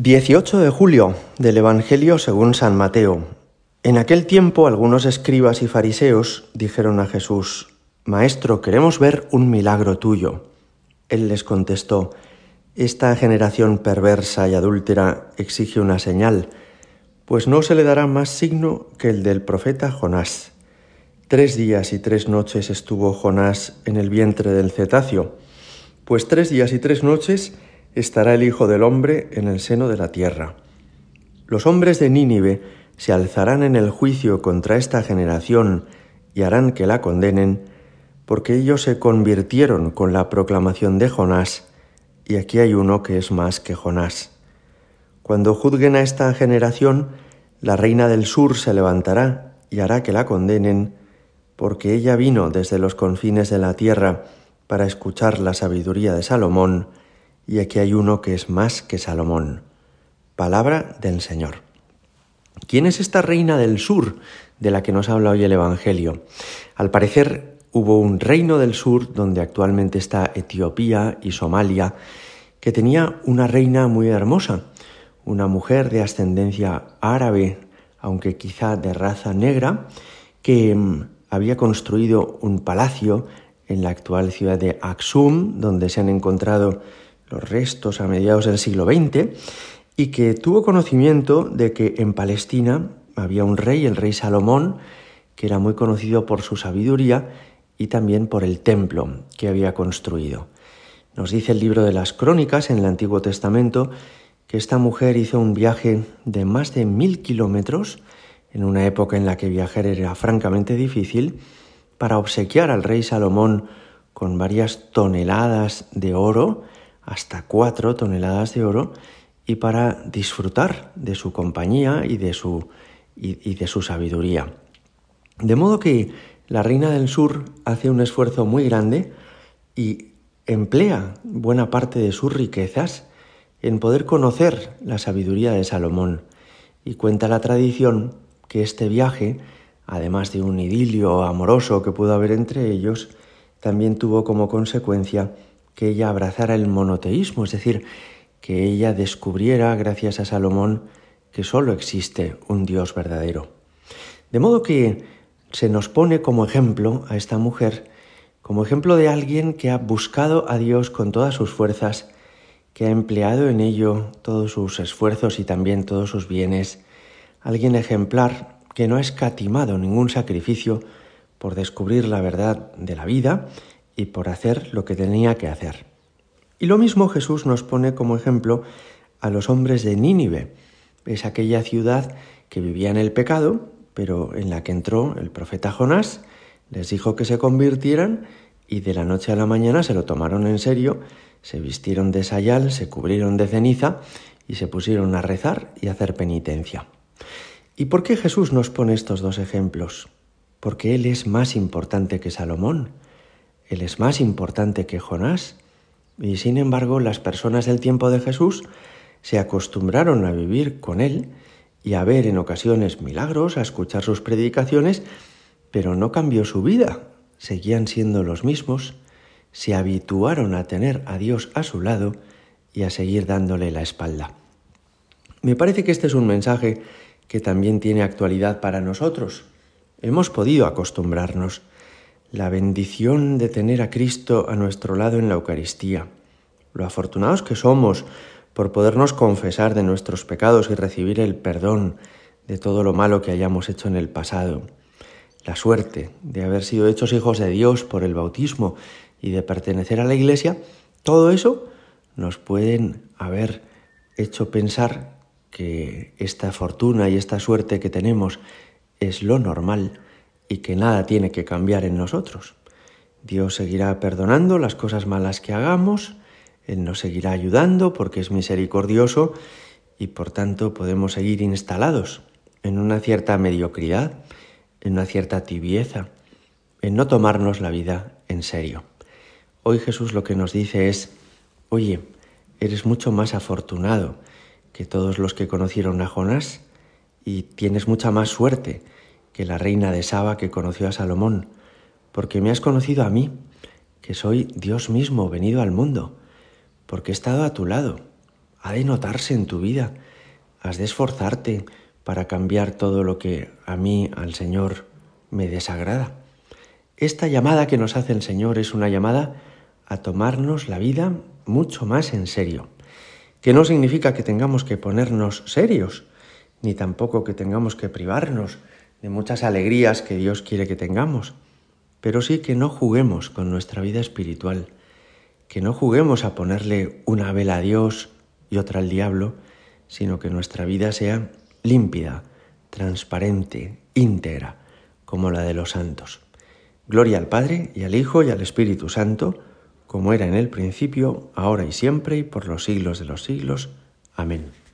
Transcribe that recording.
18 de julio del Evangelio según San Mateo. En aquel tiempo algunos escribas y fariseos dijeron a Jesús, Maestro, queremos ver un milagro tuyo. Él les contestó, Esta generación perversa y adúltera exige una señal, pues no se le dará más signo que el del profeta Jonás. Tres días y tres noches estuvo Jonás en el vientre del cetáceo, pues tres días y tres noches estará el Hijo del Hombre en el seno de la tierra. Los hombres de Nínive se alzarán en el juicio contra esta generación y harán que la condenen, porque ellos se convirtieron con la proclamación de Jonás, y aquí hay uno que es más que Jonás. Cuando juzguen a esta generación, la reina del sur se levantará y hará que la condenen, porque ella vino desde los confines de la tierra para escuchar la sabiduría de Salomón, y aquí hay uno que es más que Salomón. Palabra del Señor. ¿Quién es esta reina del sur de la que nos habla hoy el Evangelio? Al parecer hubo un reino del sur donde actualmente está Etiopía y Somalia, que tenía una reina muy hermosa, una mujer de ascendencia árabe, aunque quizá de raza negra, que mm, había construido un palacio en la actual ciudad de Aksum, donde se han encontrado los restos a mediados del siglo XX, y que tuvo conocimiento de que en Palestina había un rey, el rey Salomón, que era muy conocido por su sabiduría y también por el templo que había construido. Nos dice el libro de las Crónicas en el Antiguo Testamento que esta mujer hizo un viaje de más de mil kilómetros, en una época en la que viajar era francamente difícil, para obsequiar al rey Salomón con varias toneladas de oro, hasta cuatro toneladas de oro y para disfrutar de su compañía y de su, y, de su sabiduría. De modo que la reina del sur hace un esfuerzo muy grande y emplea buena parte de sus riquezas en poder conocer la sabiduría de Salomón. Y cuenta la tradición que este viaje, además de un idilio amoroso que pudo haber entre ellos, también tuvo como consecuencia que ella abrazara el monoteísmo, es decir, que ella descubriera, gracias a Salomón, que sólo existe un Dios verdadero. De modo que se nos pone como ejemplo a esta mujer, como ejemplo de alguien que ha buscado a Dios con todas sus fuerzas, que ha empleado en ello todos sus esfuerzos y también todos sus bienes, alguien ejemplar que no ha escatimado ningún sacrificio por descubrir la verdad de la vida y por hacer lo que tenía que hacer. Y lo mismo Jesús nos pone como ejemplo a los hombres de Nínive. Es aquella ciudad que vivía en el pecado, pero en la que entró el profeta Jonás, les dijo que se convirtieran y de la noche a la mañana se lo tomaron en serio, se vistieron de sayal, se cubrieron de ceniza y se pusieron a rezar y a hacer penitencia. ¿Y por qué Jesús nos pone estos dos ejemplos? Porque Él es más importante que Salomón. Él es más importante que Jonás. Y sin embargo, las personas del tiempo de Jesús se acostumbraron a vivir con Él y a ver en ocasiones milagros, a escuchar sus predicaciones, pero no cambió su vida. Seguían siendo los mismos, se habituaron a tener a Dios a su lado y a seguir dándole la espalda. Me parece que este es un mensaje que también tiene actualidad para nosotros. Hemos podido acostumbrarnos la bendición de tener a Cristo a nuestro lado en la Eucaristía, lo afortunados que somos por podernos confesar de nuestros pecados y recibir el perdón de todo lo malo que hayamos hecho en el pasado, la suerte de haber sido hechos hijos de Dios por el bautismo y de pertenecer a la Iglesia, todo eso nos pueden haber hecho pensar que esta fortuna y esta suerte que tenemos es lo normal y que nada tiene que cambiar en nosotros. Dios seguirá perdonando las cosas malas que hagamos, Él nos seguirá ayudando porque es misericordioso y por tanto podemos seguir instalados en una cierta mediocridad, en una cierta tibieza, en no tomarnos la vida en serio. Hoy Jesús lo que nos dice es, oye, eres mucho más afortunado que todos los que conocieron a Jonás y tienes mucha más suerte que la reina de Saba que conoció a Salomón, porque me has conocido a mí, que soy Dios mismo venido al mundo, porque he estado a tu lado, ha de notarse en tu vida. Has de esforzarte para cambiar todo lo que a mí, al Señor, me desagrada. Esta llamada que nos hace el Señor es una llamada a tomarnos la vida mucho más en serio, que no significa que tengamos que ponernos serios, ni tampoco que tengamos que privarnos de muchas alegrías que Dios quiere que tengamos, pero sí que no juguemos con nuestra vida espiritual, que no juguemos a ponerle una vela a Dios y otra al diablo, sino que nuestra vida sea límpida, transparente, íntegra, como la de los santos. Gloria al Padre y al Hijo y al Espíritu Santo, como era en el principio, ahora y siempre y por los siglos de los siglos. Amén.